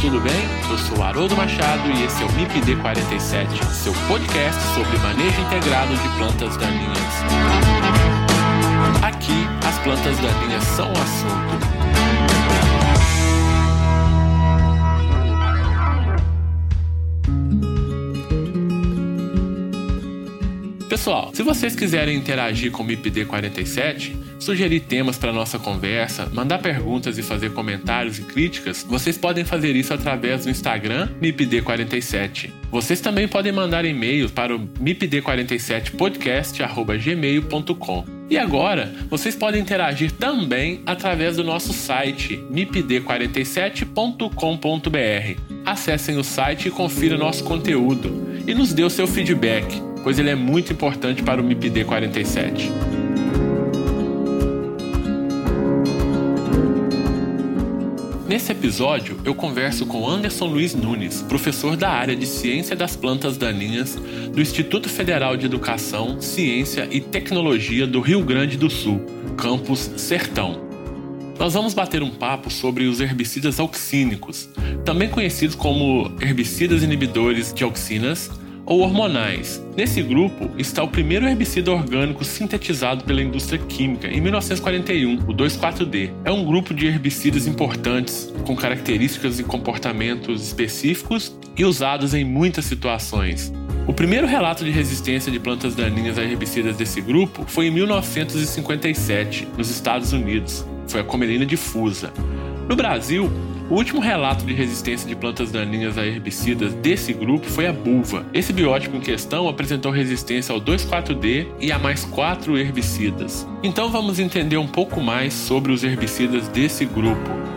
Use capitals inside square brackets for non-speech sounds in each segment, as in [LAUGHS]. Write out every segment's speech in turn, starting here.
tudo bem? Eu sou Haroldo Machado e esse é o MIPD 47, seu podcast sobre manejo integrado de plantas daninhas. Aqui, as plantas daninhas são o assunto. Pessoal, se vocês quiserem interagir com o MIPD 47, sugerir temas para nossa conversa, mandar perguntas e fazer comentários e críticas, vocês podem fazer isso através do Instagram MIPD47. Vocês também podem mandar e-mails para o mipd47podcast@gmail.com. E agora, vocês podem interagir também através do nosso site mipd47.com.br. Acessem o site e confiram nosso conteúdo e nos dê o seu feedback pois ele é muito importante para o MIPD 47. Nesse episódio, eu converso com Anderson Luiz Nunes, professor da área de Ciência das Plantas Daninhas do Instituto Federal de Educação, Ciência e Tecnologia do Rio Grande do Sul, campus Sertão. Nós vamos bater um papo sobre os herbicidas auxínicos, também conhecidos como herbicidas inibidores de auxinas ou hormonais. Nesse grupo está o primeiro herbicida orgânico sintetizado pela indústria química em 1941, o 2,4-D. É um grupo de herbicidas importantes, com características e comportamentos específicos e usados em muitas situações. O primeiro relato de resistência de plantas daninhas a herbicidas desse grupo foi em 1957, nos Estados Unidos. Foi a comelina difusa. No Brasil, o último relato de resistência de plantas daninhas a herbicidas desse grupo foi a buva. Esse biótipo em questão apresentou resistência ao 2,4-D e a mais quatro herbicidas. Então vamos entender um pouco mais sobre os herbicidas desse grupo.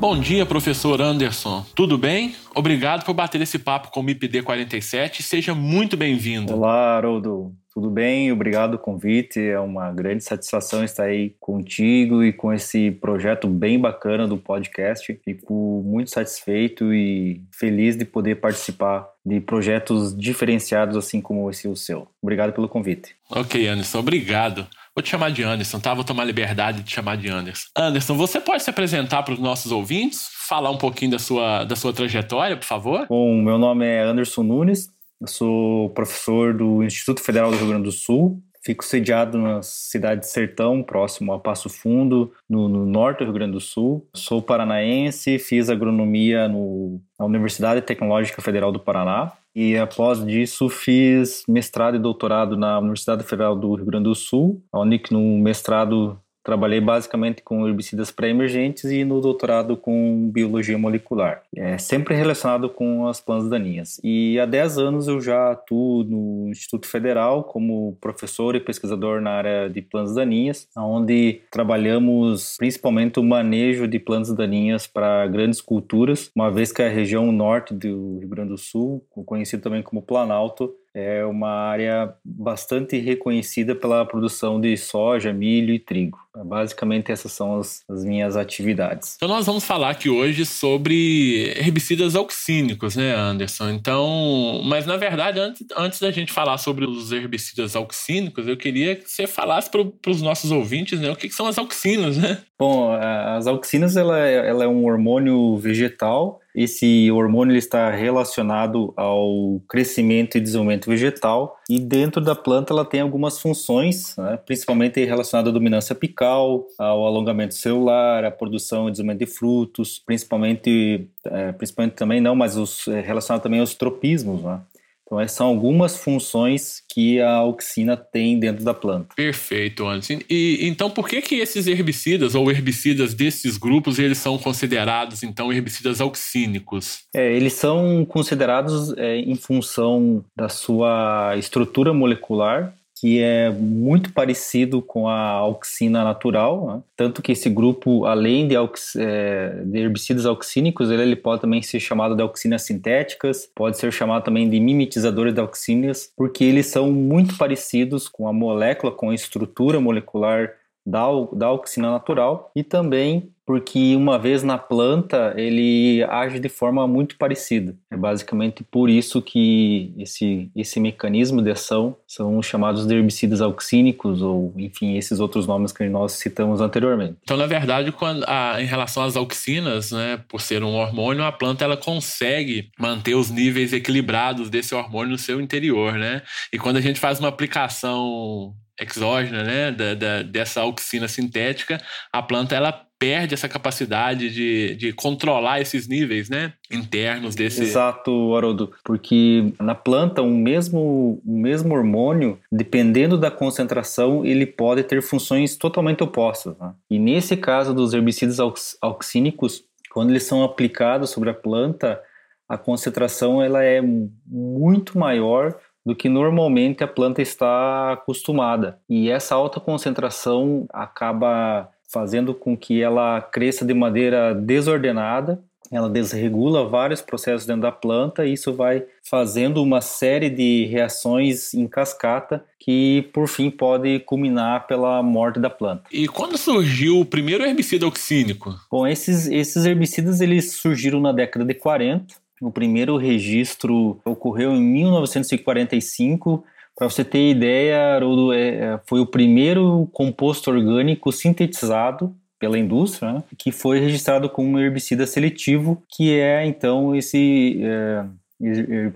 Bom dia, professor Anderson. Tudo bem? Obrigado por bater esse papo com o MIPD 47. Seja muito bem-vindo. Olá, Haroldo. Tudo bem? Obrigado pelo convite. É uma grande satisfação estar aí contigo e com esse projeto bem bacana do podcast. Fico muito satisfeito e feliz de poder participar de projetos diferenciados assim como esse o seu. Obrigado pelo convite. Ok, Anderson, obrigado. Vou te chamar de Anderson, tá? Vou tomar liberdade de te chamar de Anderson. Anderson, você pode se apresentar para os nossos ouvintes? Falar um pouquinho da sua, da sua trajetória, por favor? Bom, meu nome é Anderson Nunes, eu sou professor do Instituto Federal do Rio Grande do Sul. Fico sediado na cidade de Sertão, próximo a Passo Fundo, no, no norte do Rio Grande do Sul. Sou paranaense, fiz agronomia no, na Universidade Tecnológica Federal do Paraná. E após disso fiz mestrado e doutorado na Universidade Federal do Rio Grande do Sul, onde no mestrado Trabalhei basicamente com herbicidas pré-emergentes e no doutorado com biologia molecular, é sempre relacionado com as plantas daninhas. E há 10 anos eu já atuo no Instituto Federal como professor e pesquisador na área de plantas daninhas, onde trabalhamos principalmente o manejo de plantas daninhas para grandes culturas, uma vez que a região norte do Rio Grande do Sul, conhecido também como Planalto, é uma área bastante reconhecida pela produção de soja, milho e trigo. Basicamente, essas são as, as, minhas atividades. Então, nós vamos falar aqui hoje sobre herbicidas auxínicos, né, Anderson? Então, mas na verdade, antes, antes da gente falar sobre os herbicidas auxínicos, eu queria que você falasse para os nossos ouvintes né, o que, que, são as auxinas, né? Bom, as auxinas ela, é, ela é um hormônio vegetal esse hormônio ele está relacionado ao crescimento e desenvolvimento vegetal e dentro da planta ela tem algumas funções, né, principalmente relacionada à dominância apical, ao alongamento celular, à produção e desenvolvimento de frutos, principalmente, é, principalmente também não, mas os, é, relacionado também aos tropismos, né? Então, essas são algumas funções que a auxina tem dentro da planta. Perfeito, Anderson. E então, por que que esses herbicidas ou herbicidas desses grupos eles são considerados então herbicidas auxínicos? É, eles são considerados é, em função da sua estrutura molecular que é muito parecido com a auxina natural, né? tanto que esse grupo, além de, aux, é, de herbicidas auxínicos, ele, ele, pode também ser chamado de auxinas sintéticas, pode ser chamado também de mimetizadores de auxínias, porque eles são muito parecidos com a molécula, com a estrutura molecular da, da auxina natural e também porque uma vez na planta ele age de forma muito parecida. É basicamente por isso que esse, esse mecanismo de ação são chamados de herbicidas auxínicos ou, enfim, esses outros nomes que nós citamos anteriormente. Então, na verdade, quando a, em relação às auxinas, né, por ser um hormônio, a planta ela consegue manter os níveis equilibrados desse hormônio no seu interior, né? E quando a gente faz uma aplicação exógena, né, da, da, dessa auxina sintética, a planta ela perde essa capacidade de, de controlar esses níveis, né, internos desse. Exato, Haroldo, porque na planta um mesmo, o mesmo hormônio, dependendo da concentração, ele pode ter funções totalmente opostas. Né? E nesse caso dos herbicidas aux, auxínicos, quando eles são aplicados sobre a planta, a concentração ela é muito maior do que normalmente a planta está acostumada. E essa alta concentração acaba fazendo com que ela cresça de maneira desordenada, ela desregula vários processos dentro da planta e isso vai fazendo uma série de reações em cascata que por fim pode culminar pela morte da planta. E quando surgiu o primeiro herbicida oxínico? Bom, esses, esses herbicidas eles surgiram na década de 40 o primeiro registro ocorreu em 1945. Para você ter ideia, Haroldo, é, é, foi o primeiro composto orgânico sintetizado pela indústria, né, que foi registrado como um herbicida seletivo, que é então esse é,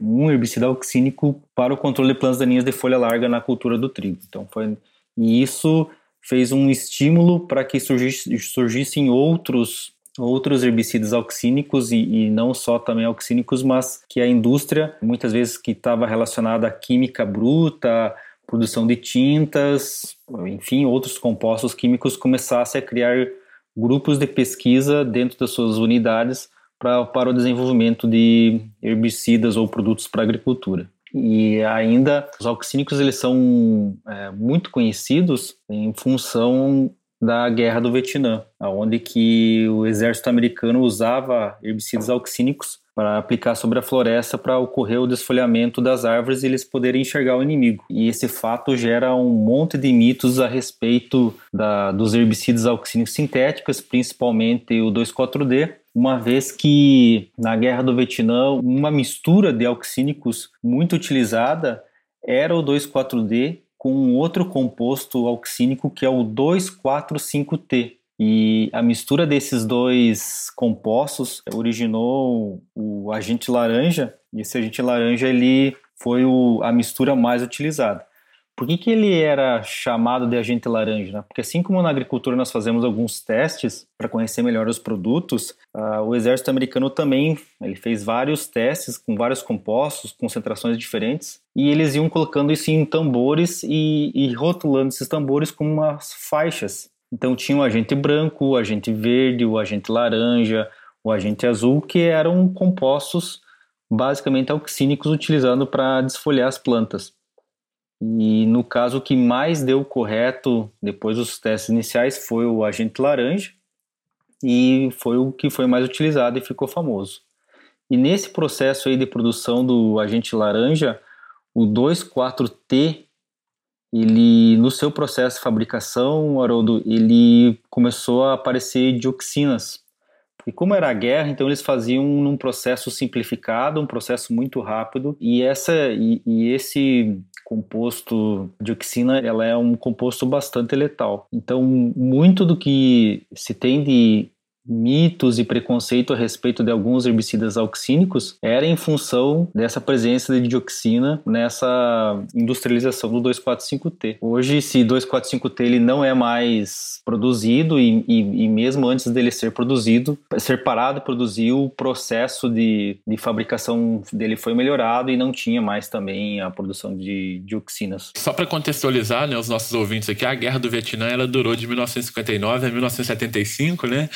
um herbicida auxínico para o controle de plantas daninhas de folha larga na cultura do trigo. Então foi e isso fez um estímulo para que surgisse, surgissem outros outros herbicidas auxínicos e, e, não só também auxínicos, mas que a indústria, muitas vezes que estava relacionada à química bruta, produção de tintas, enfim, outros compostos químicos, começassem a criar grupos de pesquisa dentro das suas unidades pra, para o desenvolvimento de herbicidas ou produtos para agricultura. E ainda os auxínicos eles são é, muito conhecidos em função da Guerra do Vietnã, onde que o exército americano usava herbicidas auxínicos para aplicar sobre a floresta para ocorrer o desfolhamento das árvores e eles poderem enxergar o inimigo. E esse fato gera um monte de mitos a respeito da, dos herbicidas auxínicos sintéticos, principalmente o 2,4-D, uma vez que na Guerra do Vietnã uma mistura de auxínicos muito utilizada era o 2,4-D com um outro composto auxínico que é o 2,4,5-T. E a mistura desses dois compostos originou o agente laranja, e esse agente laranja ele foi o, a mistura mais utilizada. Por que, que ele era chamado de agente laranja? Né? Porque assim como na agricultura nós fazemos alguns testes para conhecer melhor os produtos, uh, o exército americano também ele fez vários testes com vários compostos, concentrações diferentes, e eles iam colocando isso em tambores e, e rotulando esses tambores com umas faixas. Então tinha o agente branco, o agente verde, o agente laranja, o agente azul, que eram compostos basicamente auxínicos utilizados para desfolhar as plantas. E no caso, que mais deu correto depois dos testes iniciais foi o agente laranja, e foi o que foi mais utilizado e ficou famoso. E nesse processo aí de produção do agente laranja, o 2,4-T, ele no seu processo de fabricação, Haroldo, ele começou a aparecer dioxinas. E como era a guerra, então eles faziam num processo simplificado, um processo muito rápido, e essa e, e esse composto dioxina, ela é um composto bastante letal. Então, muito do que se tem de mitos e preconceito a respeito de alguns herbicidas auxínicos era em função dessa presença de dioxina nessa industrialização do 2,4,5-T. Hoje, esse 2,4,5-T ele não é mais produzido e, e, e, mesmo antes dele ser produzido, ser parado produzir, o processo de, de fabricação dele foi melhorado e não tinha mais também a produção de dioxinas. Só para contextualizar né, os nossos ouvintes aqui, a Guerra do Vietnã ela durou de 1959 a 1975, né?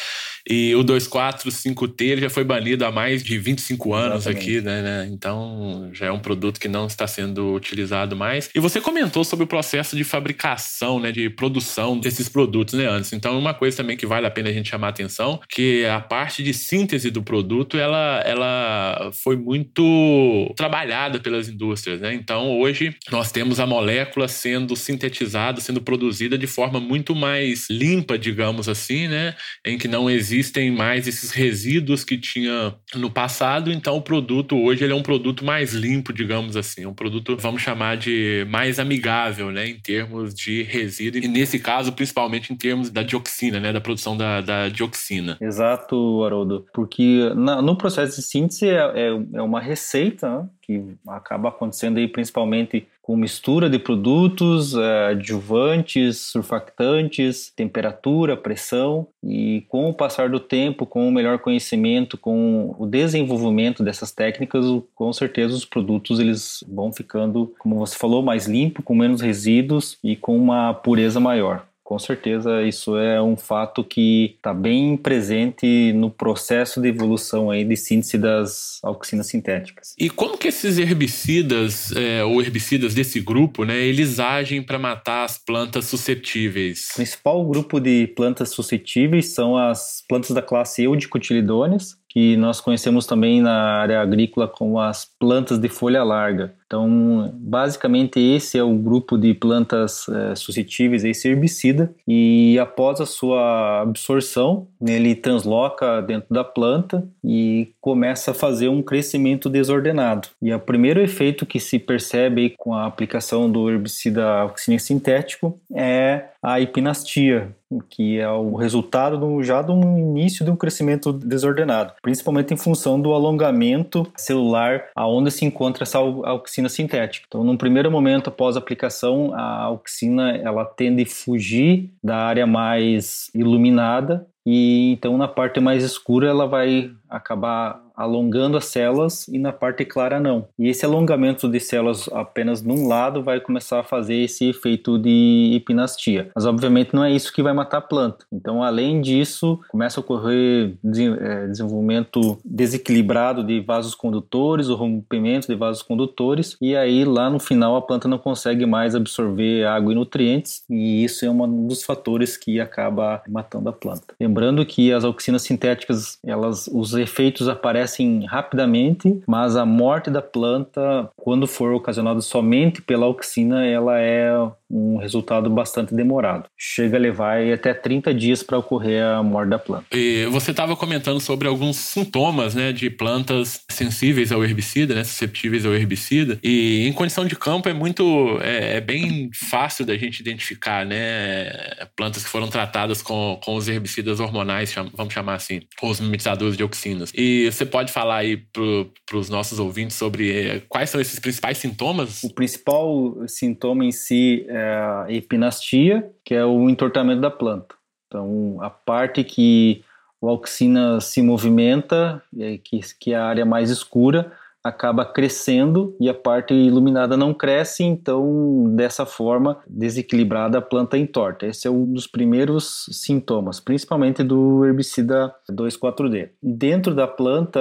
E o 2,4,5-T ele já foi banido há mais de 25 anos Exatamente. aqui, né, né? Então já é um produto que não está sendo utilizado mais. E você comentou sobre o processo de fabricação, né, de produção desses produtos, né, antes. Então, uma coisa também que vale a pena a gente chamar a atenção, que a parte de síntese do produto, ela, ela foi muito trabalhada pelas indústrias, né? Então, hoje nós temos a molécula sendo sintetizada, sendo produzida de forma muito mais limpa, digamos assim, né? Em que não existem mais esses resíduos que tinha no passado. Então, o produto hoje ele é um produto mais limpo, digamos assim, um produto vamos chamar de mais amigável, né? Em termos de resíduo e nesse caso, principalmente em termos da dioxina, né? Da produção da, da dioxina. Exato, Haroldo, porque na, no processo de síntese é, é, é uma receita né? que acaba acontecendo aí principalmente com mistura de produtos, uh, adjuvantes, surfactantes, temperatura, pressão e com o passar do tempo, com o melhor conhecimento, com o desenvolvimento dessas técnicas, com certeza os produtos eles vão ficando, como você falou, mais limpo, com menos resíduos e com uma pureza maior. Com certeza, isso é um fato que está bem presente no processo de evolução aí de síntese das auxinas sintéticas. E como que esses herbicidas, é, ou herbicidas desse grupo, né, eles agem para matar as plantas suscetíveis? O principal grupo de plantas suscetíveis são as plantas da classe Eudicotyledôneas, que nós conhecemos também na área agrícola como as plantas de folha larga. Então, basicamente, esse é o grupo de plantas é, suscetíveis a esse herbicida e após a sua absorção, ele transloca dentro da planta e começa a fazer um crescimento desordenado. E o primeiro efeito que se percebe com a aplicação do herbicida auxílio sintético é a hipinastia, que é o resultado do, já do início de um crescimento desordenado, principalmente em função do alongamento celular aonde se encontra essa auxina sintética. Então, num primeiro momento após a aplicação, a auxina ela tende a fugir da área mais iluminada e então na parte mais escura ela vai acabar alongando as células e na parte clara não. E esse alongamento de células apenas num lado vai começar a fazer esse efeito de hipinastia. Mas obviamente não é isso que vai matar a planta. Então, além disso, começa a ocorrer é, desenvolvimento desequilibrado de vasos condutores, o rompimento de vasos condutores, e aí lá no final a planta não consegue mais absorver água e nutrientes, e isso é um dos fatores que acaba matando a planta. Que as auxinas sintéticas, elas os efeitos aparecem rapidamente, mas a morte da planta, quando for ocasionada somente pela auxina, ela é um resultado bastante demorado. Chega a levar até 30 dias para ocorrer a morte da planta. E você estava comentando sobre alguns sintomas né, de plantas sensíveis ao herbicida, né, susceptíveis ao herbicida. E em condição de campo é muito. é, é bem fácil da gente identificar né, plantas que foram tratadas com, com os herbicidas hormonais, vamos chamar assim, os mimetizadores de auxinas. E você pode falar aí para os nossos ouvintes sobre eh, quais são esses principais sintomas? O principal sintoma em si é é a epinastia, que é o entortamento da planta. Então, a parte que o auxina se movimenta, que, que é a área mais escura, acaba crescendo e a parte iluminada não cresce, então dessa forma desequilibrada a planta entorta. Esse é um dos primeiros sintomas, principalmente do herbicida 2,4-D. Dentro da planta,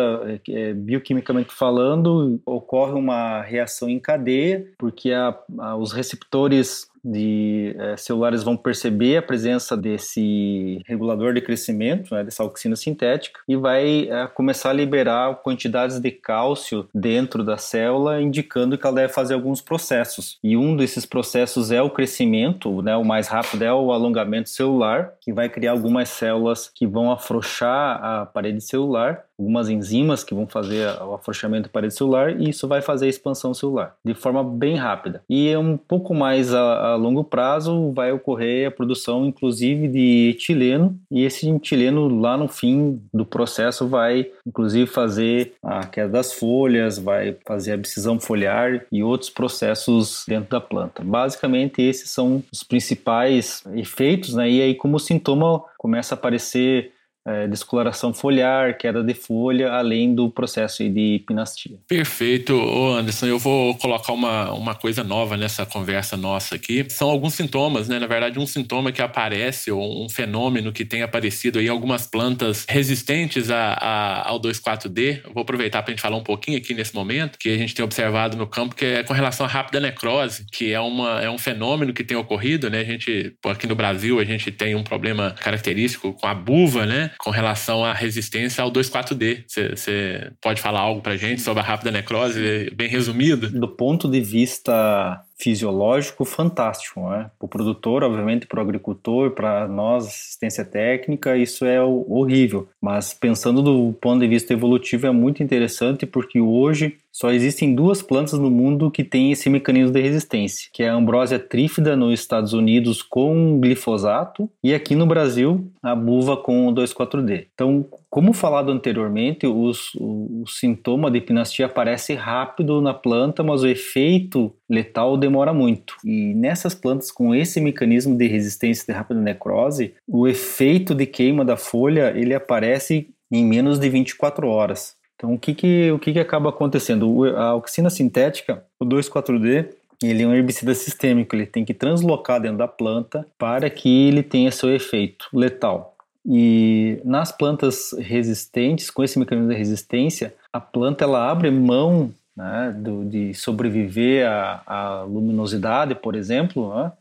é, bioquimicamente falando, ocorre uma reação em cadeia, porque a, a, os receptores de é, celulares vão perceber a presença desse regulador de crescimento, né, dessa auxina sintética, e vai é, começar a liberar quantidades de cálcio dentro da célula, indicando que ela deve fazer alguns processos. E um desses processos é o crescimento, né, o mais rápido é o alongamento celular, que vai criar algumas células que vão afrouxar a parede celular algumas enzimas que vão fazer o afrouxamento da parede celular e isso vai fazer a expansão celular de forma bem rápida. E um pouco mais a, a longo prazo vai ocorrer a produção inclusive de etileno e esse etileno lá no fim do processo vai inclusive fazer a queda das folhas, vai fazer a abscisão foliar e outros processos dentro da planta. Basicamente esses são os principais efeitos, né? E aí como sintoma começa a aparecer é, descoloração foliar, queda de folha, além do processo de pinastia. Perfeito, Anderson. Eu vou colocar uma, uma coisa nova nessa conversa nossa aqui. São alguns sintomas, né? Na verdade, um sintoma que aparece, ou um fenômeno que tem aparecido em algumas plantas resistentes a, a, ao 2,4-D. vou aproveitar para a gente falar um pouquinho aqui nesse momento, que a gente tem observado no campo, que é com relação à rápida necrose, que é, uma, é um fenômeno que tem ocorrido, né? A gente, aqui no Brasil, a gente tem um problema característico com a buva, né? Com relação à resistência ao 2,4-D. Você pode falar algo para gente sobre a rápida necrose, bem resumido? Do ponto de vista fisiológico fantástico, né? Para o produtor, obviamente, para o agricultor, para nós, assistência técnica, isso é horrível. Mas pensando do ponto de vista evolutivo, é muito interessante porque hoje só existem duas plantas no mundo que têm esse mecanismo de resistência, que é a ambrósia trífida nos Estados Unidos com glifosato e aqui no Brasil a buva com 2,4-D. Então, como falado anteriormente, os, o, o, sintoma de pinastia aparece rápido na planta, mas o efeito letal demora muito. E nessas plantas com esse mecanismo de resistência de rápida necrose, o efeito de queima da folha ele aparece em menos de 24 horas. Então, o que, que, o que, que acaba acontecendo? A auxina sintética, o 2,4-D, ele é um herbicida sistêmico, ele tem que translocar dentro da planta para que ele tenha seu efeito letal. E nas plantas resistentes, com esse mecanismo de resistência, a planta ela abre mão né, do, de sobreviver à, à, luminosidade, por exemplo, né,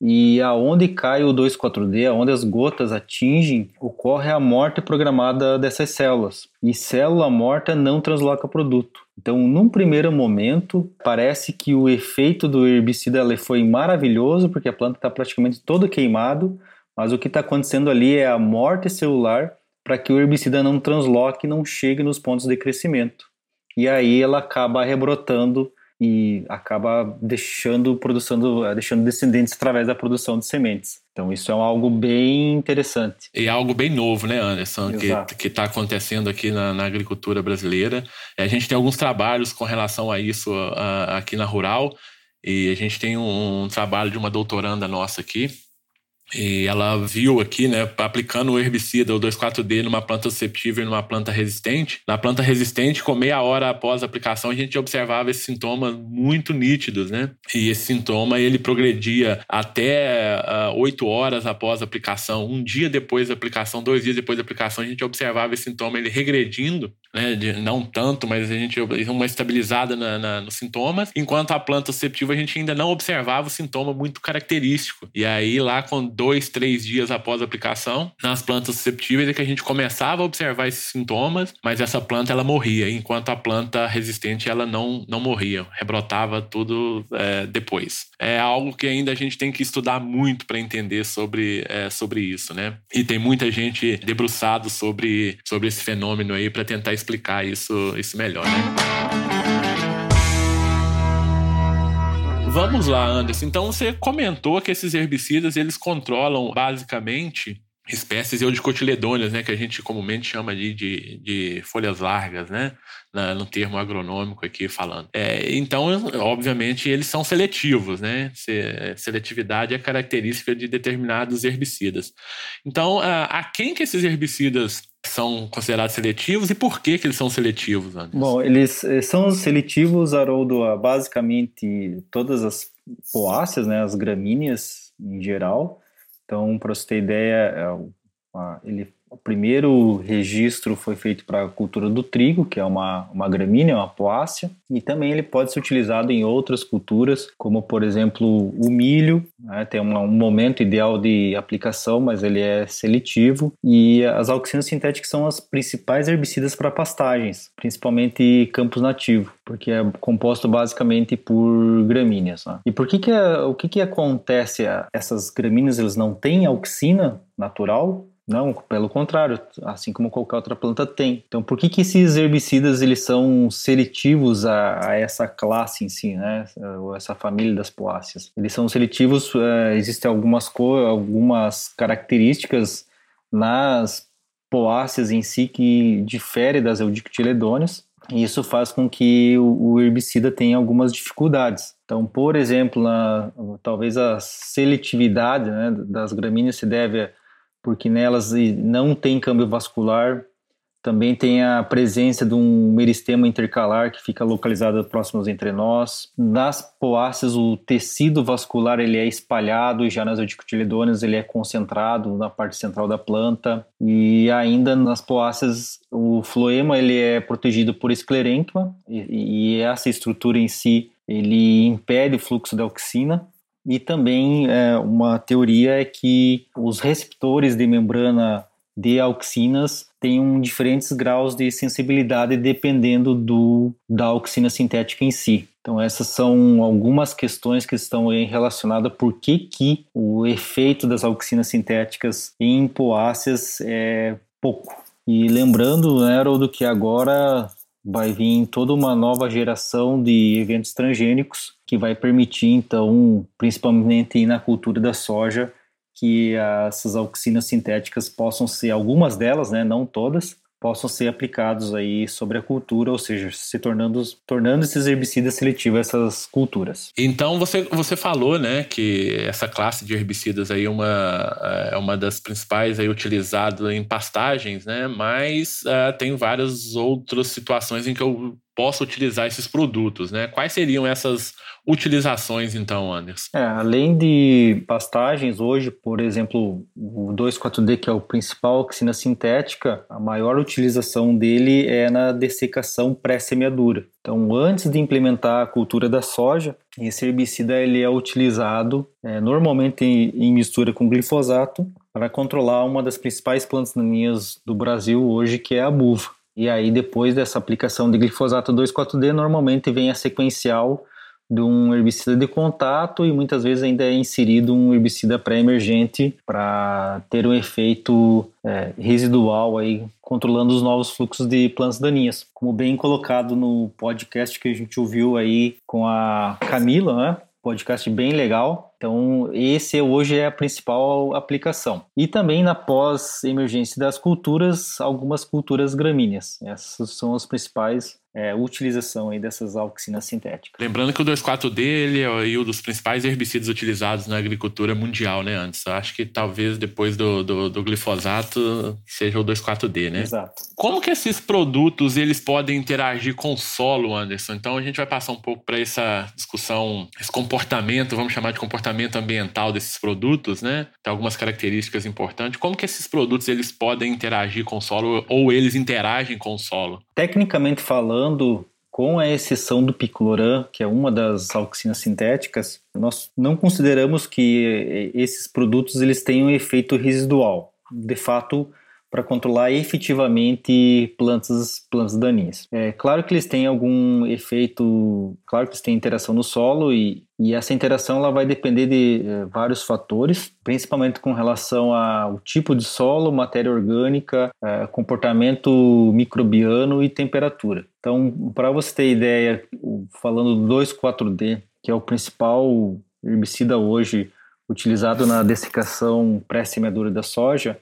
e aonde cai o 2,4-D, aonde as gotas atingem, ocorre a morte programada dessas células. E célula morta não transloca produto. Então, num primeiro momento, parece que o efeito do herbicida foi maravilhoso, porque a planta está praticamente toda queimada, mas o que está acontecendo ali é a morte celular para que o herbicida não transloque não chegue nos pontos de crescimento. E aí ela acaba rebrotando e acaba deixando produção, eh, deixando descendentes através da produção de sementes. Então isso é algo bem interessante. E é algo bem novo, né, Anderson, Exato. que está acontecendo aqui na, na, agricultura brasileira. A gente tem alguns trabalhos com relação a isso a, aqui na Rural, e a gente tem um, um trabalho de uma doutoranda nossa aqui, e ela viu aqui, né, aplicando o herbicida, o 2,4-D, numa planta susceptível e numa planta resistente. Na planta resistente, com meia hora após a aplicação, a gente observava esses sintomas muito nítidos, né? E esse sintoma, ele progredia até uh, 8 horas após a aplicação. Um dia depois da aplicação, dois dias depois da aplicação, a gente observava esse sintoma, ele regredindo, né? De, não tanto, mas a gente uma estabilizada na, na, nos sintomas. Enquanto a planta susceptível, a gente ainda não observava o sintoma muito característico. E aí, lá com dois, três dias após a aplicação, nas plantas susceptíveis é que a gente começava a observar esses sintomas, mas essa planta ela morria, enquanto a planta resistente ela não, não morria, rebrotava tudo é, depois. É algo que ainda a gente tem que estudar muito para entender sobre, é, sobre isso, né? E tem muita gente debruçado sobre, sobre esse fenômeno aí para tentar explicar isso, isso melhor, né? Vamos lá, Anderson. Então você comentou que esses herbicidas eles controlam basicamente espécies eudicotiledôneas, né, que a gente comumente chama de, de, de folhas largas, né, na, no termo agronômico aqui falando. É, então, obviamente, eles são seletivos, né, Se, seletividade é característica de determinados herbicidas. Então, a, a quem que esses herbicidas são considerados seletivos e por que, que eles são seletivos, Anderson? Bom, eles eh, são seletivos, Haroldo, a basicamente todas as poáceas, né, as gramíneas em geral. Então, para você ter ideia, é ele o primeiro registro foi feito para a cultura do trigo, que é uma, uma gramínea, uma poácea, e também ele pode ser utilizado em outras culturas, como por exemplo o milho, né, tem um, um, momento ideal de aplicação, mas ele é seletivo, e as auxinas sintéticas são as principais herbicidas para pastagens, principalmente campos nativos, porque é composto basicamente por gramíneas. Né? E por que que, o que que acontece? Essas gramíneas eles não têm auxina natural, não, pelo contrário, assim como qualquer outra planta tem. Então, por que, que esses herbicidas eles são seletivos a, a essa classe em si, né? Ou essa família das poáceas? Eles são seletivos, é, existem algumas, algumas características nas poáceas em si que diferem das eudictiledôneas, e isso faz com que o, o herbicida tenha algumas dificuldades. Então, por exemplo, na, talvez a seletividade né, das gramíneas se deve porque nelas não tem câmbio vascular, também tem a presença de um meristema intercalar que fica localizado próximo aos entrenós. Nas poáceas, o tecido vascular ele é espalhado já nas urticotiledôneas ele é concentrado na parte central da planta. E ainda nas poáceas, o floema ele é protegido por esclerênquima e, e essa estrutura em si ele impede o fluxo da auxina. E também é, uma teoria é que os receptores de membrana de auxinas têm diferentes graus de sensibilidade dependendo do, da auxina sintética em si. Então essas são algumas questões que estão relacionadas por que, que o efeito das auxinas sintéticas em poáceas é pouco. E lembrando, né, Haroldo, que agora vai vir toda uma nova geração de eventos transgênicos que vai permitir, então, principalmente na cultura da soja, que essas auxinas sintéticas possam ser, algumas delas, né, não todas, possam ser aplicados aí sobre a cultura, ou seja, se tornando, tornando esses herbicidas seletivos essas culturas. Então você, você falou, né, que essa classe de herbicidas aí é uma, é uma das principais aí utilizadas em pastagens, né, mas uh, tem várias outras situações em que eu posso utilizar esses produtos, né? Quais seriam essas utilizações, então, Anderson? É, além de pastagens, hoje, por exemplo, o 2,4-D, que é o principal oxina sintética, a maior utilização dele é na dessecação pré-semeadura. Então, antes de implementar a cultura da soja, esse herbicida ele é utilizado é, normalmente em, em mistura com glifosato para controlar uma das principais plantas daninhas do Brasil hoje, que é a buva. E aí, depois dessa aplicação de glifosato 2,4-D, normalmente vem a sequencial de um herbicida de contato e muitas vezes ainda é inserido um herbicida pré-emergente para ter um efeito é, residual aí controlando os novos fluxos de plantas daninhas. Como bem colocado no podcast que a gente ouviu aí com a Camila, né? Podcast bem legal. Então, esse hoje é a principal aplicação. E também na pós-emergência das culturas, algumas culturas gramíneas. Essas são as principais é, utilização aí dessas auxinas sintéticas. Lembrando que o 2,4-D ele é um dos principais herbicidas utilizados na agricultura mundial, né, antes. Acho que talvez depois do, do, do glifosato seja o 2,4-D, né? Exato. Como que esses produtos eles podem interagir com o solo, Anderson? Então a gente vai passar um pouco para essa discussão, esse comportamento, vamos chamar de comportamento ambiental desses produtos, né? Tem algumas características importantes. Como que esses produtos eles podem interagir com o solo ou eles interagem com o solo? Tecnicamente falando, com a exceção do picloram, que é uma das auxinas sintéticas, nós não consideramos que esses produtos eles tenham efeito residual. De fato, para controlar efetivamente plantas, plantas daninhas. É claro que eles têm algum efeito, claro que eles têm interação no solo e, e essa interação ela vai depender de é, vários fatores, principalmente com relação ao tipo de solo, matéria orgânica, é, comportamento microbiano e temperatura. Então, para você ter ideia, falando do 2,4-D, que é o principal herbicida hoje utilizado na dessecação pré-semeadura da soja,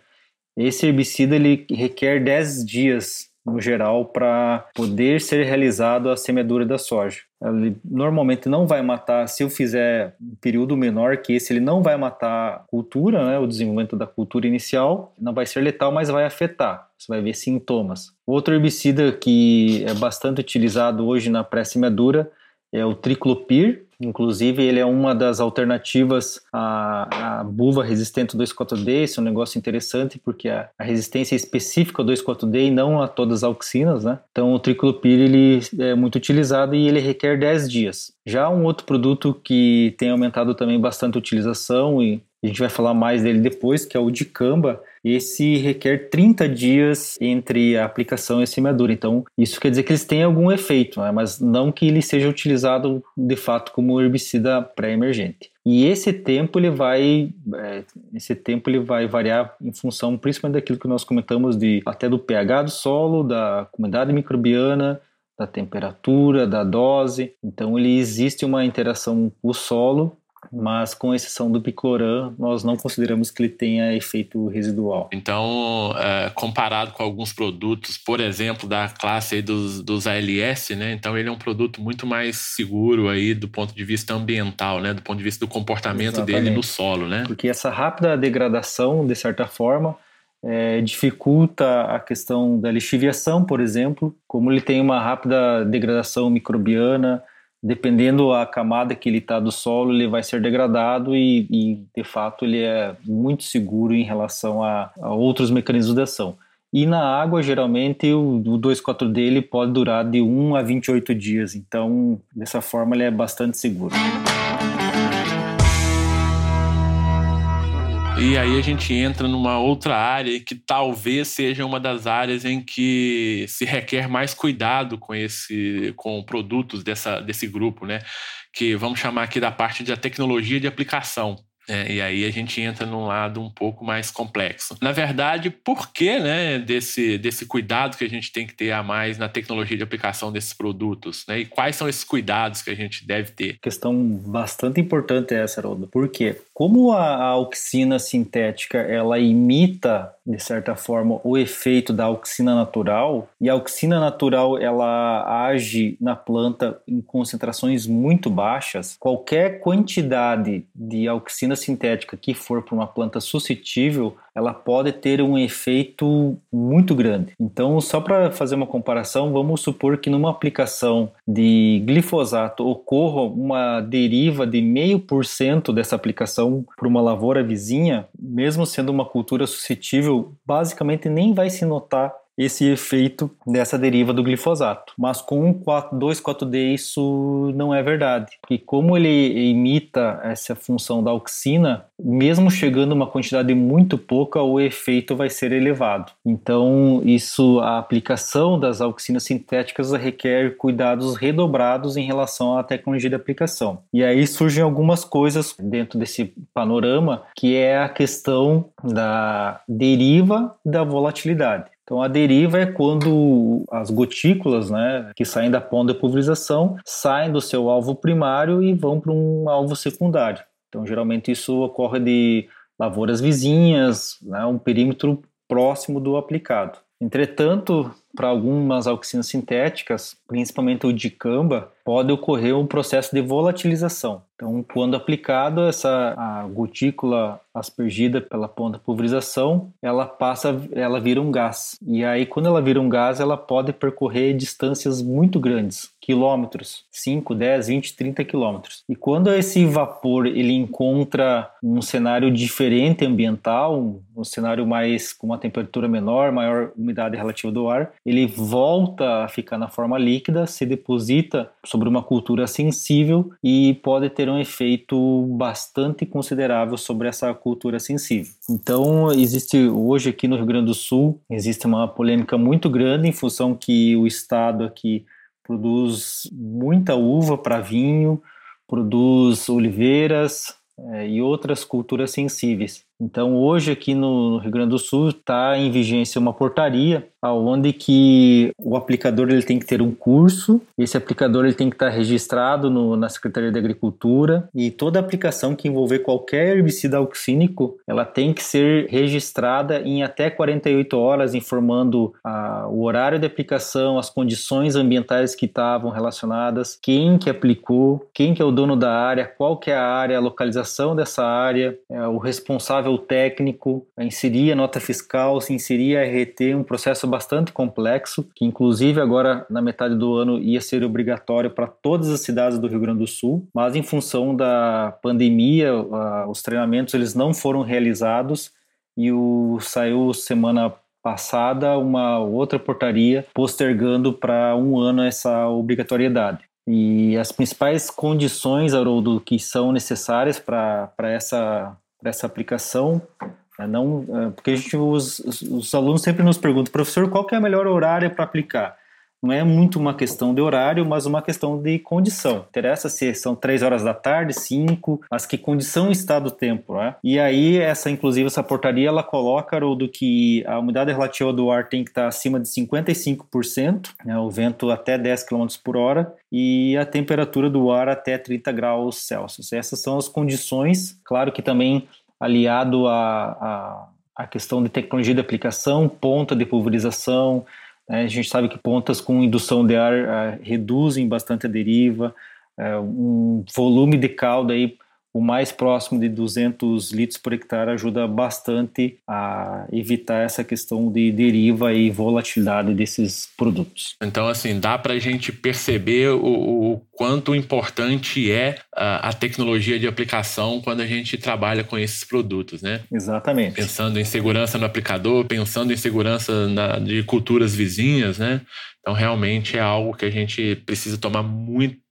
esse herbicida ele requer 10 dias no geral para poder ser realizado a semeadura da soja. Ele normalmente não vai matar, se eu fizer um período menor que esse, ele não vai matar a cultura, né, o desenvolvimento da cultura inicial, não vai ser letal, mas vai afetar. Você vai ver sintomas. Outro herbicida que é bastante utilizado hoje na pré-semeadura é o triclopir, Inclusive, ele é uma das alternativas à, à buva resistente ao 2,4-D. Isso é um negócio interessante, porque a, a resistência é específica ao 2,4-D e não a todas as auxinas, né? Então, o triclopir ele é muito utilizado e ele requer 10 dias. Já um outro produto que tem aumentado também bastante a utilização e a gente vai falar mais dele depois, que é o dicamba. Esse requer 30 dias entre a aplicação e a semeadura. Então, isso quer dizer que eles têm algum efeito, né? mas não que ele seja utilizado de fato como herbicida pré-emergente. E esse tempo ele vai, é, esse tempo ele vai variar em função principalmente daquilo que nós comentamos de até do pH do solo, da comunidade microbiana, da temperatura, da dose. Então ele existe uma interação com o solo mas com exceção do picloram, nós não consideramos que ele tenha efeito residual. Então, é, comparado com alguns produtos, por exemplo, da classe dos, dos ALS, né? Então ele é um produto muito mais seguro aí do ponto de vista ambiental, né? Do ponto de vista do comportamento Exatamente. dele no solo, né? Porque essa rápida degradação, de certa forma, é, dificulta a questão da lixiviação, por exemplo, como ele tem uma rápida degradação microbiana, dependendo a camada que ele está do solo, ele vai ser degradado e, e, de fato ele é muito seguro em relação a, a outros mecanismos de ação. E na água, geralmente, o, o 2,4 dele pode durar de 1 a 28 dias. Então, dessa forma, ele é bastante seguro. E aí a gente entra numa outra área que talvez seja uma das áreas em que se requer mais cuidado com esse com produtos dessa, desse grupo, né? Que vamos chamar aqui da parte da tecnologia de aplicação. É, e aí a gente entra num lado um pouco mais complexo. Na verdade, por que né, desse, desse cuidado que a gente tem que ter a mais na tecnologia de aplicação desses produtos? Né? E quais são esses cuidados que a gente deve ter? Questão bastante importante essa, Haroldo. Por quê? Como a, a auxina sintética ela imita de certa forma o efeito da auxina natural e a auxina natural ela age na planta em concentrações muito baixas qualquer quantidade de auxina sintética que for para uma planta suscetível ela pode ter um efeito muito grande. Então, só para fazer uma comparação, vamos supor que numa aplicação de glifosato ocorra uma deriva de meio por cento dessa aplicação para uma lavoura vizinha, mesmo sendo uma cultura suscetível, basicamente nem vai se notar esse efeito dessa deriva do glifosato. Mas com 2,4-D isso não é verdade, porque como ele imita essa função da auxina, mesmo chegando a uma quantidade muito pouca, o efeito vai ser elevado. Então, isso, a aplicação das auxinas sintéticas requer cuidados redobrados em relação à tecnologia de aplicação. E aí surgem algumas coisas dentro desse panorama, que é a questão da deriva da volatilidade. Então a deriva é quando as gotículas, né, que saem da ponta de pulverização, saem do seu alvo primário e vão para um alvo secundário. Então geralmente isso ocorre de lavouras vizinhas, né, um perímetro próximo do aplicado. Entretanto, para algumas auxinas sintéticas, principalmente o dicamba, pode ocorrer um processo de volatilização. Então, quando aplicado essa a gotícula aspergida pela ponta pulverização, ela passa, ela vira um gás. E aí, quando ela vira um gás, ela pode percorrer distâncias muito grandes, quilômetros, 5, 10, 20, 30 quilômetros. E quando esse vapor ele encontra um cenário diferente ambiental, um, um cenário mais com uma temperatura menor, maior umidade relativa do ar, ele volta a ficar na forma líquida, se deposita sobre uma cultura sensível e pode ter um efeito bastante considerável sobre essa cultura sensível. Então, existe hoje aqui no Rio Grande do Sul, existe uma polêmica muito grande em função que o estado aqui produz muita uva para vinho, produz oliveiras é, e outras culturas sensíveis. Então, hoje aqui no Rio Grande do Sul está em vigência uma portaria onde que o aplicador ele tem que ter um curso, esse aplicador ele tem que estar registrado no, na Secretaria de Agricultura e toda aplicação que envolver qualquer herbicida auxínico, ela tem que ser registrada em até 48 horas, informando a, o horário de aplicação, as condições ambientais que estavam relacionadas, quem que aplicou, quem que é o dono da área, qual que é a área, a localização dessa área, é, o responsável responsável técnico, inserir a nota fiscal, se inserir a RT, um processo bastante complexo, que inclusive agora na metade do ano ia ser obrigatório para todas as cidades do Rio Grande do Sul, mas em função da pandemia, os treinamentos eles não foram realizados e o saiu semana passada uma outra portaria postergando para um ano essa obrigatoriedade. E as principais condições, Haroldo, que são necessárias para essa dessa aplicação. Né? Não, é, porque a gente, os, os alunos sempre nos perguntam, professor, qual que é o melhor horário para aplicar? não é muito uma questão de horário, mas uma questão de condição. Interessa se são três horas da tarde, cinco, mas que condição está do tempo, né? E aí essa, inclusive, essa portaria ela coloca do que a umidade relativa do ar tem que estar acima de 55%, né, o vento até 10 km por hora e a temperatura do ar até 30 graus Celsius. Essas são as condições, claro que também aliado a, a questão de tecnologia de aplicação, ponta de pulverização, né? A gente sabe que pontas com indução de ar uh, reduzem bastante a deriva, uh, um volume de calda aí o mais próximo de 200 litros por hectare ajuda bastante a evitar essa questão de deriva e volatilidade desses produtos. Então, assim, dá para a gente perceber o, o, quanto importante é a, a, tecnologia de aplicação quando a gente trabalha com esses produtos, né? Exatamente. Pensando em segurança no aplicador, pensando em segurança na, de culturas vizinhas, né? Então, realmente é algo que a gente precisa tomar muito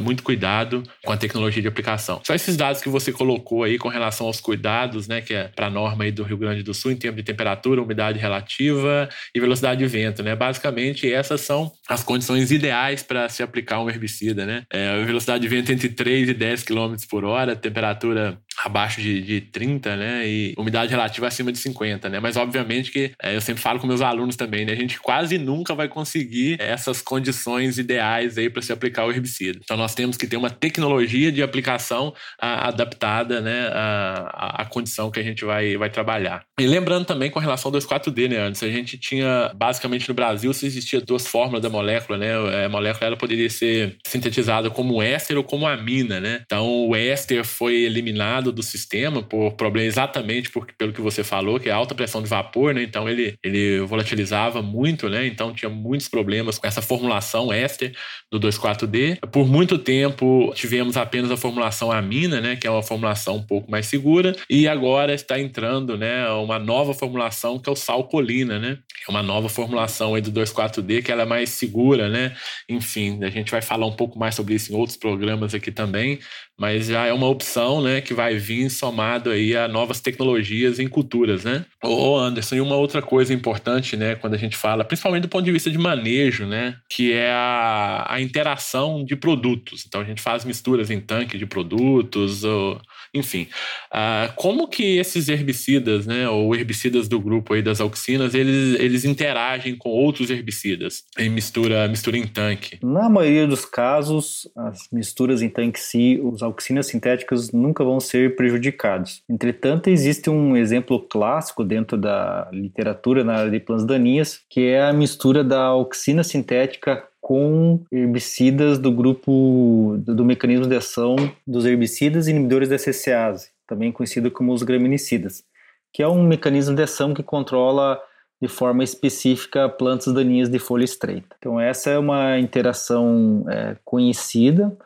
muito cuidado com a tecnologia de aplicação. Só esses dados que você colocou aí com relação aos cuidados, né, que é para a norma aí do Rio Grande do Sul em termos de temperatura, umidade relativa e velocidade de vento, né? Basicamente essas são as condições ideais para se aplicar um herbicida, né? É, velocidade de vento entre 3 e 10 km por hora, temperatura abaixo de, de 30, né? E umidade relativa acima de 50, né? Mas obviamente que é, eu sempre falo com meus alunos também, né? A gente quase nunca vai conseguir essas condições ideais aí para se aplicar o herbicida. Então nós temos que ter uma tecnologia de aplicação a, adaptada, né? À, à condição que a gente vai, vai trabalhar. E lembrando também com relação ao 2,4-D, né? Antes a gente tinha basicamente no Brasil se existia duas fórmulas da molécula, né? A molécula ela poderia ser sintetizada como éster ou como amina, né? Então o éster foi eliminado do sistema por problema exatamente por, pelo que você falou, que é alta pressão de vapor, né? Então ele, ele volatilizava muito, né? Então tinha muitos problemas com essa formulação éster do 2,4-D. Por muito tempo tivemos apenas a formulação amina, né? Que é uma formulação um pouco mais segura. E agora está entrando, né? Uma nova formulação que é o salcolina, né? É uma nova formulação aí do 2,4-D que ela é mais segura, né? Enfim, a gente vai falar um pouco mais sobre isso em outros programas aqui também, mas já é uma opção, né? Que vai vir somado aí a novas tecnologias em culturas, né? Ô Anderson, e uma outra coisa importante, né, quando a gente fala, principalmente do ponto de vista de manejo, né, que é a, a interação de produtos. Então a gente faz misturas em tanque de produtos, ou, enfim. Uh, como que esses herbicidas, né, ou herbicidas do grupo aí das auxinas, eles, eles interagem com outros herbicidas em mistura, mistura em tanque? Na maioria dos casos, as misturas em tanque, sim, os auxinas sintéticas nunca vão ser prejudicados. Entretanto, existe um exemplo clássico dentro da literatura na área de plantas daninhas, que é a mistura da auxina sintética com herbicidas do grupo do mecanismo de ação dos herbicidas inibidores da CCase, também conhecido como os graminicidas, que é um mecanismo de ação que controla de forma específica plantas daninhas de folha estreita. Então essa é uma interação é, conhecida,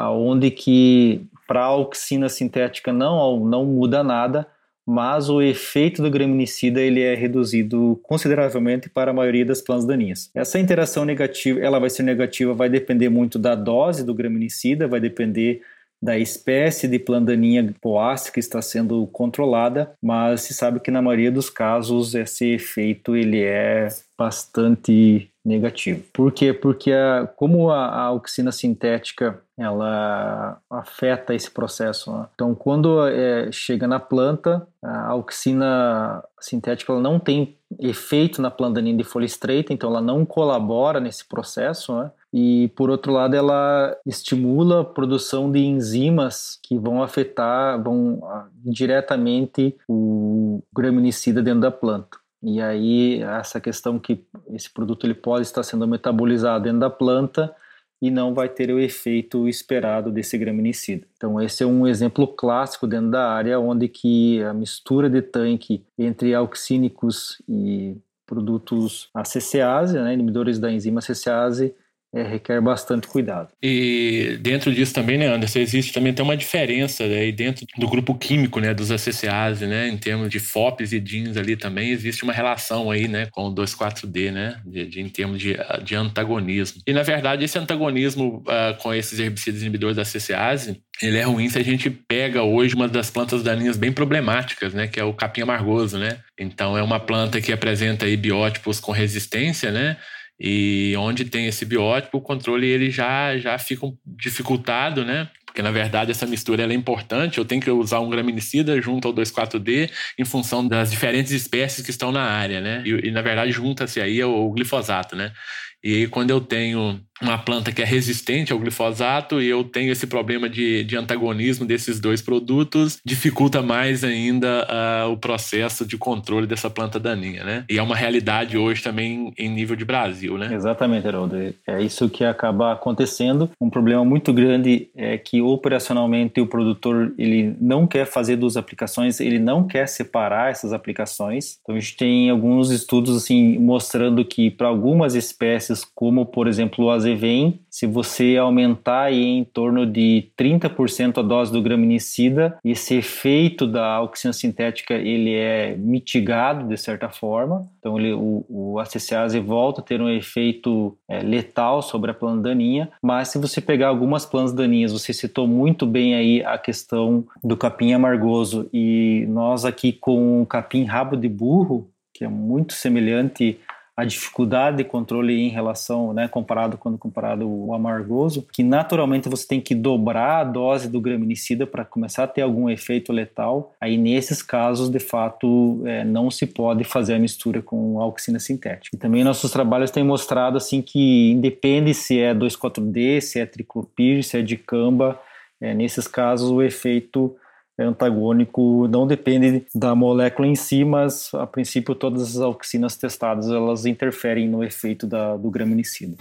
aonde que para a auxina sintética não, não muda nada, mas o efeito do graminicida ele é reduzido consideravelmente para a maioria das plantas daninhas. Essa interação negativa, ela vai ser negativa, vai depender muito da dose do graminicida, vai depender da espécie de planta daninha poácea que está sendo controlada, mas se sabe que na maioria dos casos esse efeito ele é bastante negativo. Por quê? Porque a, como a, a auxina sintética ela afeta esse processo. Né? Então, quando é, chega na planta, a auxina sintética ela não tem efeito na planta de folha estreita, então ela não colabora nesse processo, né? e por outro lado ela estimula a produção de enzimas que vão afetar, vão diretamente o graminicida dentro da planta. E aí essa questão que esse produto ele pode estar sendo metabolizado dentro da planta e não vai ter o efeito esperado desse graminicida. Então esse é um exemplo clássico dentro da área onde que a mistura de tanque entre auxínicos e produtos ACCase, né, inibidores da enzima ACCase, é, requer bastante cuidado. E dentro disso também, né, Anderson, existe também tem uma diferença né, dentro do grupo químico, né, dos ACCase, né, em termos de FOPs e DINs ali também existe uma relação aí, né, com o 2,4-D, né, de, de, em termos de, de antagonismo. E na verdade esse antagonismo uh, com esses herbicidas inibidores da ACCase, ele é ruim se a gente pega hoje uma das plantas daninhas bem problemáticas, né, que é o capim amargoso, né. Então é uma planta que apresenta aí biótipos com resistência, né, E onde tem esse biótipo, o controle ele já, já fica dificultado, né? Porque, na verdade, essa mistura é importante. Eu tenho que usar um graminicida junto ao 2,4-D em função das diferentes espécies que estão na área, né? E, e na verdade, junta-se aí o, glifosato, né? E quando eu tenho uma planta que é resistente ao glifosato e eu tenho esse problema de, de antagonismo desses dois produtos, dificulta mais ainda uh, o processo de controle dessa planta daninha, né? E é uma realidade hoje também em nível de Brasil, né? Exatamente, Haroldo. É isso que acaba acontecendo. Um problema muito grande é que operacionalmente o produtor ele não quer fazer duas aplicações, ele não quer separar essas aplicações. Então a gente tem alguns estudos assim mostrando que para algumas espécies, como por exemplo o azeite vem se você aumentar aí em torno de 30% a dose do graminicida, esse efeito da auxina sintética ele é mitigado de certa forma. Então ele, o, o ACCase volta a ter um efeito é, letal sobre a planta daninha, mas se você pegar algumas plantas daninhas, você citou muito bem aí a questão do capim amargoso e nós aqui com o capim rabo de burro, que é muito semelhante a dificuldade de controle em relação, né, comparado quando comparado o amargoso, que naturalmente você tem que dobrar a dose do graminicida para começar a ter algum efeito letal. Aí nesses casos, de fato, é, não se pode fazer a mistura com auxina sintética. E também nossos trabalhos têm mostrado assim que independe se é 2,4-D, se é triclopir, se é dicamba, é, nesses casos o efeito antagônico não depende da molécula em si, mas a princípio todas as auxinas testadas elas interferem no efeito da, do graminicida.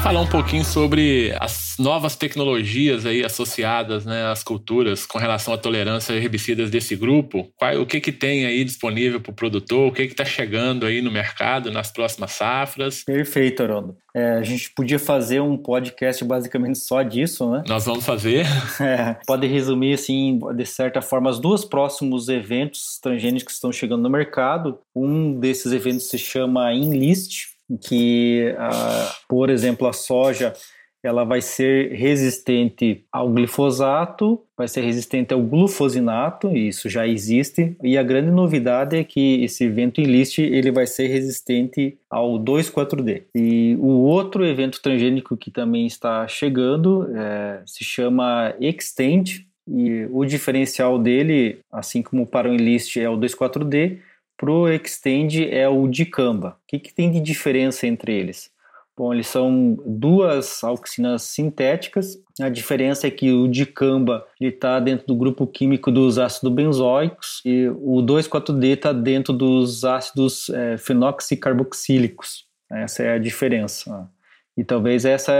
Vamos falar um pouquinho sobre as novas tecnologias aí associadas né, às culturas com relação à tolerância a herbicidas desse grupo. Qual, o que, que tem aí disponível para o produtor? O que está chegando aí no mercado nas próximas safras? Perfeito, Haroldo. É, a gente podia fazer um podcast basicamente só disso, né? Nós vamos fazer. [LAUGHS] É, pode resumir, assim, de certa forma, os dois próximos eventos transgênicos que estão chegando no mercado. Um desses eventos se chama Enlist, que, por exemplo, a soja ela vai ser resistente ao glifosato, vai ser resistente ao glufosinato, e isso já existe. E a grande novidade é que esse evento enlist ele vai ser resistente ao 2,4-D. E o outro evento transgênico que também está chegando é, se chama Extend, e o diferencial dele, assim como para o enlist é o 2,4-D, Pro Extend é o dicamba. O que, que tem de diferença entre eles? Bom, eles são duas auxinas sintéticas. A diferença é que o dicamba está dentro do grupo químico dos ácidos benzoicos e o 2,4-D está dentro dos ácidos é, fenoxicarboxílicos. Essa é a diferença. E talvez essa,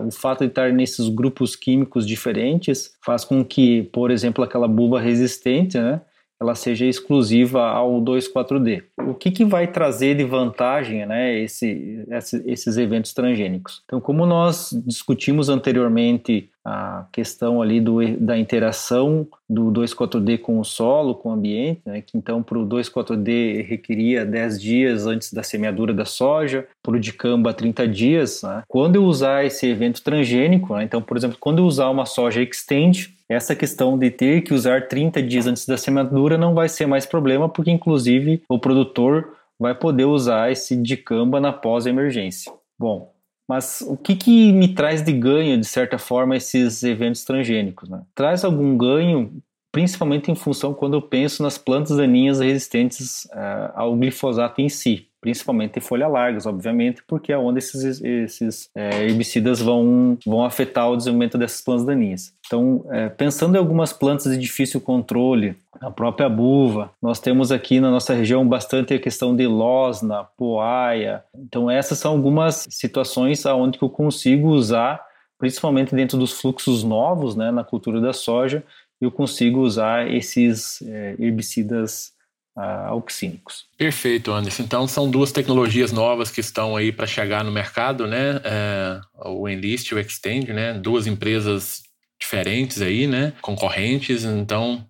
uh, o fato de estar nesses grupos químicos diferentes faz com que, por exemplo, aquela buva resistente, né, ela seja exclusiva ao 2,4-D. O que, que vai trazer de vantagem né, esse, esses eventos transgênicos? Então, como nós discutimos anteriormente a questão ali do, da interação do 2,4-D com o solo, com o ambiente, né, que então para o 2,4-D requeria 10 dias antes da semeadura da soja, para o dicamba 30 dias. Né? Quando eu usar esse evento transgênico, né, então, por exemplo, quando eu usar uma soja extend, essa questão de ter que usar 30 dias antes da semeadura não vai ser mais problema, porque inclusive o produtor vai poder usar esse dicamba na pós-emergência. Bom, mas o que, que me traz de ganho, de certa forma, esses eventos transgênicos? Né? Traz algum ganho, principalmente em função quando eu penso nas plantas daninhas resistentes uh, ao glifosato em si principalmente folha largas, obviamente, porque é onde esses, esses é, herbicidas vão, vão afetar o desenvolvimento dessas plantas daninhas. Então, é, pensando em algumas plantas de difícil controle, a própria buva, nós temos aqui na nossa região bastante a questão de losna, poaia. Então, essas são algumas situações onde eu consigo usar, principalmente dentro dos fluxos novos né, na cultura da soja, eu consigo usar esses é, herbicidas auxínicos. Perfeito, Anderson. Então são duas tecnologias novas que estão aí para chegar no mercado, né? É, o Enlist e o Extend, né? Duas empresas diferentes aí, né? Concorrentes. Então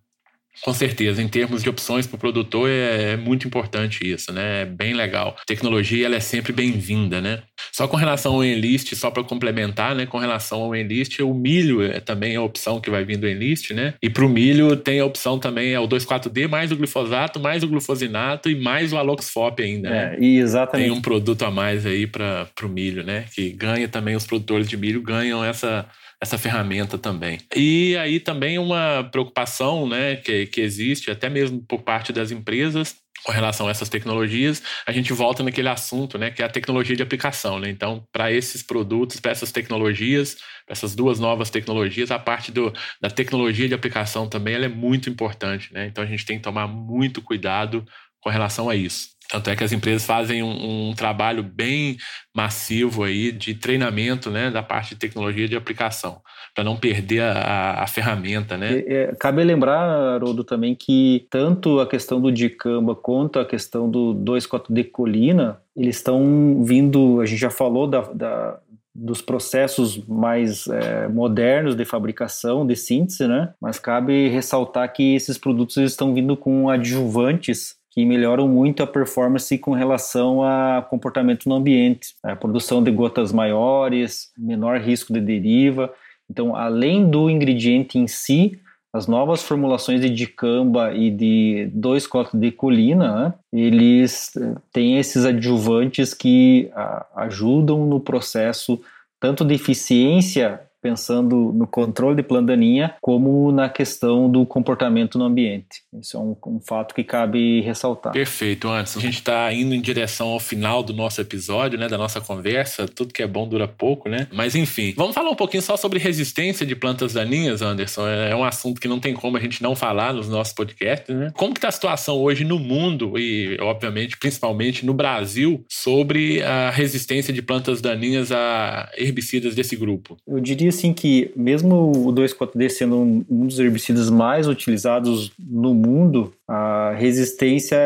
com certeza, em termos de opções para o produtor é, é, muito importante isso, né? É bem legal. A tecnologia ela é sempre bem-vinda, né? Só com relação ao Enlist, só para complementar, né? Com relação ao Enlist, o milho é, também é a opção que vai vir do Enlist, né? E para o milho tem a opção também, é o 2,4-D, mais o glifosato, mais o glufosinato e mais o aloxfop ainda. Né? É, exatamente. Tem um produto a mais aí para o milho, né? Que ganha também, os produtores de milho ganham essa essa ferramenta também. E aí também uma preocupação né, que, que existe, até mesmo por parte das empresas, com relação a essas tecnologias, a gente volta naquele assunto, né, que é a tecnologia de aplicação, né? Então, para esses produtos, para essas tecnologias, para essas duas novas tecnologias, a parte do, da tecnologia de aplicação também ela é muito importante, né? Então, a gente tem que tomar muito cuidado com relação a isso. Tanto é que as empresas fazem um, um, trabalho bem massivo aí de treinamento né, da parte de tecnologia de aplicação, para não perder a, a, ferramenta. Né? É, cabe lembrar, Haroldo, também que tanto a questão do Dicamba quanto a questão do 2,4-D colina, eles estão vindo, a gente já falou da, da dos processos mais é, modernos de fabricação, de síntese, né? Mas cabe ressaltar que esses produtos estão vindo com adjuvantes que melhoram muito a performance com relação a comportamento no ambiente, a produção de gotas maiores, menor risco de deriva. Então, além do ingrediente em si, as novas formulações de dicamba e de 2,4-D colina, né, eles eh, têm esses adjuvantes que ajudam no processo tanto de eficiência pensando no controle de plandaninha, como na questão do comportamento no ambiente. Isso é um, um fato que cabe ressaltar. Perfeito, Anderson. A gente está indo em direção ao final do nosso episódio, né, da nossa conversa. Tudo que é bom dura pouco, né? Mas enfim, vamos falar um pouquinho só sobre resistência de plantas daninhas, Anderson. É um assunto que não tem como a gente não falar nos nossos podcasts, né? Como que está a situação hoje no mundo e, obviamente, principalmente no Brasil sobre a resistência de plantas daninhas a herbicidas desse grupo? Eu diria assim que, mesmo o 2,4-D sendo um, dos herbicidas mais utilizados no mundo, a resistência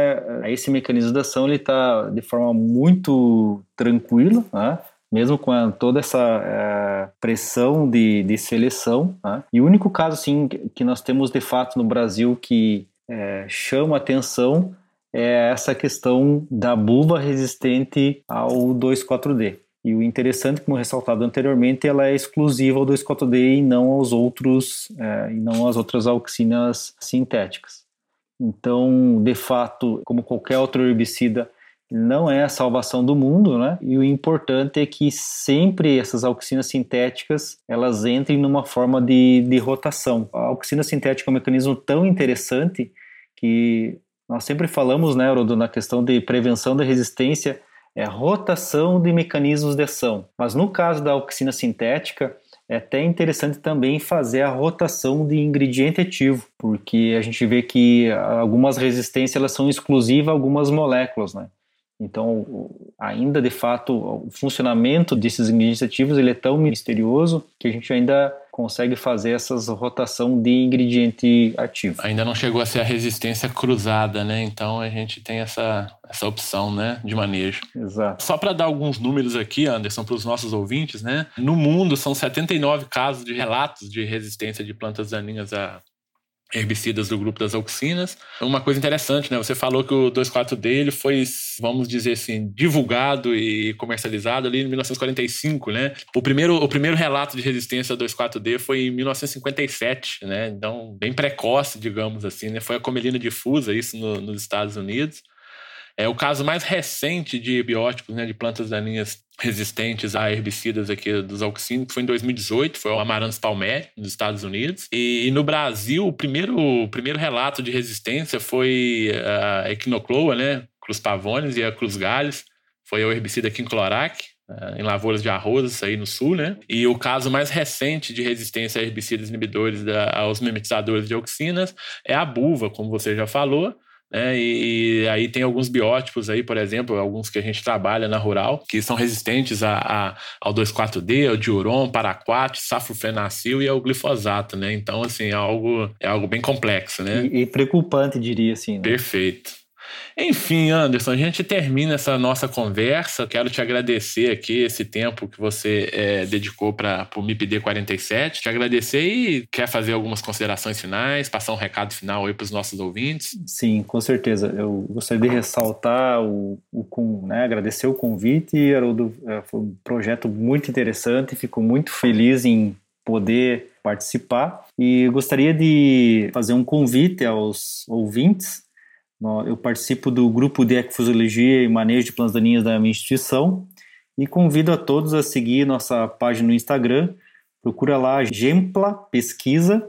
a esse mecanismo de ação está de forma muito tranquila, né? mesmo com a, toda essa é, pressão de, de seleção. Né? E o único caso assim, que nós temos de fato no Brasil que é, chama atenção é essa questão da buva resistente ao 2,4-D. E o interessante, como ressaltado anteriormente, ela é exclusiva ao 2,4-D e não aos outros, é, e não às outras auxinas sintéticas. Então, de fato, como qualquer outro herbicida, não é a salvação do mundo, né? E o importante é que sempre essas auxinas sintéticas elas entrem numa forma de, de rotação. A auxina sintética é um mecanismo tão interessante que nós sempre falamos, né, Rodo, na questão de prevenção da resistência, é rotação de mecanismos de ação. Mas no caso da auxina sintética, é até interessante também fazer a rotação de ingrediente ativo, porque a gente vê que algumas resistências elas são exclusivas a algumas moléculas, né? Então, ainda de fato, o funcionamento desses ingredientes ativos ele é tão misterioso que a gente ainda consegue fazer essas rotação de ingrediente ativo. Ainda não chegou a ser a resistência cruzada, né? Então a gente tem essa, essa opção, né, de manejo. Exato. Só para dar alguns números aqui, Anderson, para os nossos ouvintes, né? No mundo são 79 casos de relatos de resistência de plantas daninhas a herbicidas do grupo das auxinas. Uma coisa interessante, né? Você falou que o 2,4-D ele foi, vamos dizer assim, divulgado e comercializado ali em 1945, né? O primeiro, o primeiro relato de resistência ao 2,4-D foi em 1957, né? Então, bem precoce, digamos assim, né? Foi a comelina difusa, isso no, nos Estados Unidos. É o caso mais recente de biótipos, né, de plantas daninhas resistentes a herbicidas aqui dos auxinos, foi em 2018, foi o Amaranthus palmeri, nos Estados Unidos. E, e, no Brasil, o primeiro, o primeiro relato de resistência foi a Equinocloa, né, Cruz Pavones e a Cruz Galles, foi o herbicida Quinclorac, eh, em lavouras de arroz aí no sul, né? E o caso mais recente de resistência a herbicidas inibidores da, aos mimetizadores de auxinas é a buva, como você já falou, né? E, e, aí tem alguns biótipos aí, por exemplo, alguns que a gente trabalha na rural, que são resistentes a, a ao 2,4-D, ao diuron, paraquat, safrofenacil e ao glifosato, né? Então, assim, é algo, é algo bem complexo, né? E, e preocupante, diria assim. Né? Perfeito. Enfim, Anderson, a gente termina essa nossa conversa. Quero te agradecer aqui esse tempo que você é, dedicou para o MIPD 47. Te agradecer e quer fazer algumas considerações finais, passar um recado final aí para os nossos ouvintes? Sim, com certeza. Eu gostaria de ressaltar o, o né, agradecer o convite, Haroldo. É, foi um projeto muito interessante, fico muito feliz em poder participar e gostaria de fazer um convite aos ouvintes eu participo do grupo de ecofisiologia e manejo de plantas daninhas da minha instituição e convido a todos a seguir nossa página no Instagram. Procura lá Gempla Pesquisa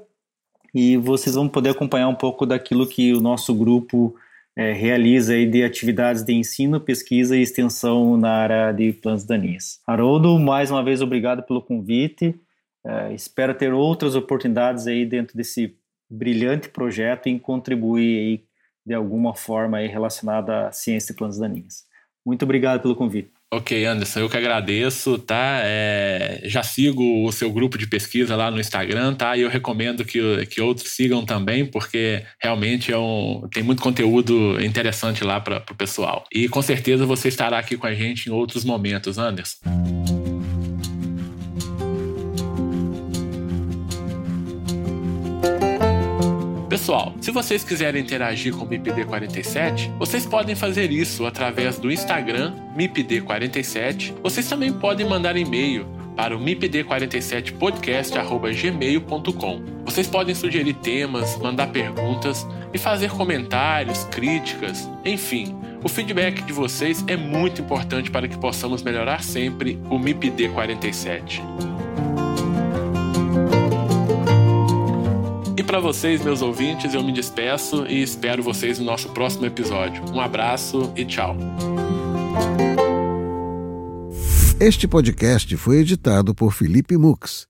e vocês vão poder acompanhar um pouco daquilo que o nosso grupo é, realiza aí de atividades de ensino, pesquisa e extensão na área de plantas daninhas. Haroldo, mais uma vez obrigado pelo convite. É, espero ter outras oportunidades aí dentro desse brilhante projeto em contribuir aí de alguma forma aí relacionada à ciência de plantas daninhas. Muito obrigado pelo convite. Ok, Anderson, eu que agradeço, tá? É, já sigo o seu grupo de pesquisa lá no Instagram, tá? E eu recomendo que, que outros sigam também, porque realmente é um, tem muito conteúdo interessante lá para o pessoal. E com certeza você estará aqui com a gente em outros momentos, Anderson. Pessoal, se vocês quiserem interagir com o MIPD47, vocês podem fazer isso através do Instagram MIPD47. Vocês também podem mandar e-mail para o mipd47podcast@gmail.com. Vocês podem sugerir temas, mandar perguntas e fazer comentários, críticas, enfim. O feedback de vocês é muito importante para que possamos melhorar sempre o MIPD 47. Para vocês, meus ouvintes, eu me despeço e espero vocês no nosso próximo episódio. Um abraço e tchau. Este podcast foi editado por Felipe Mux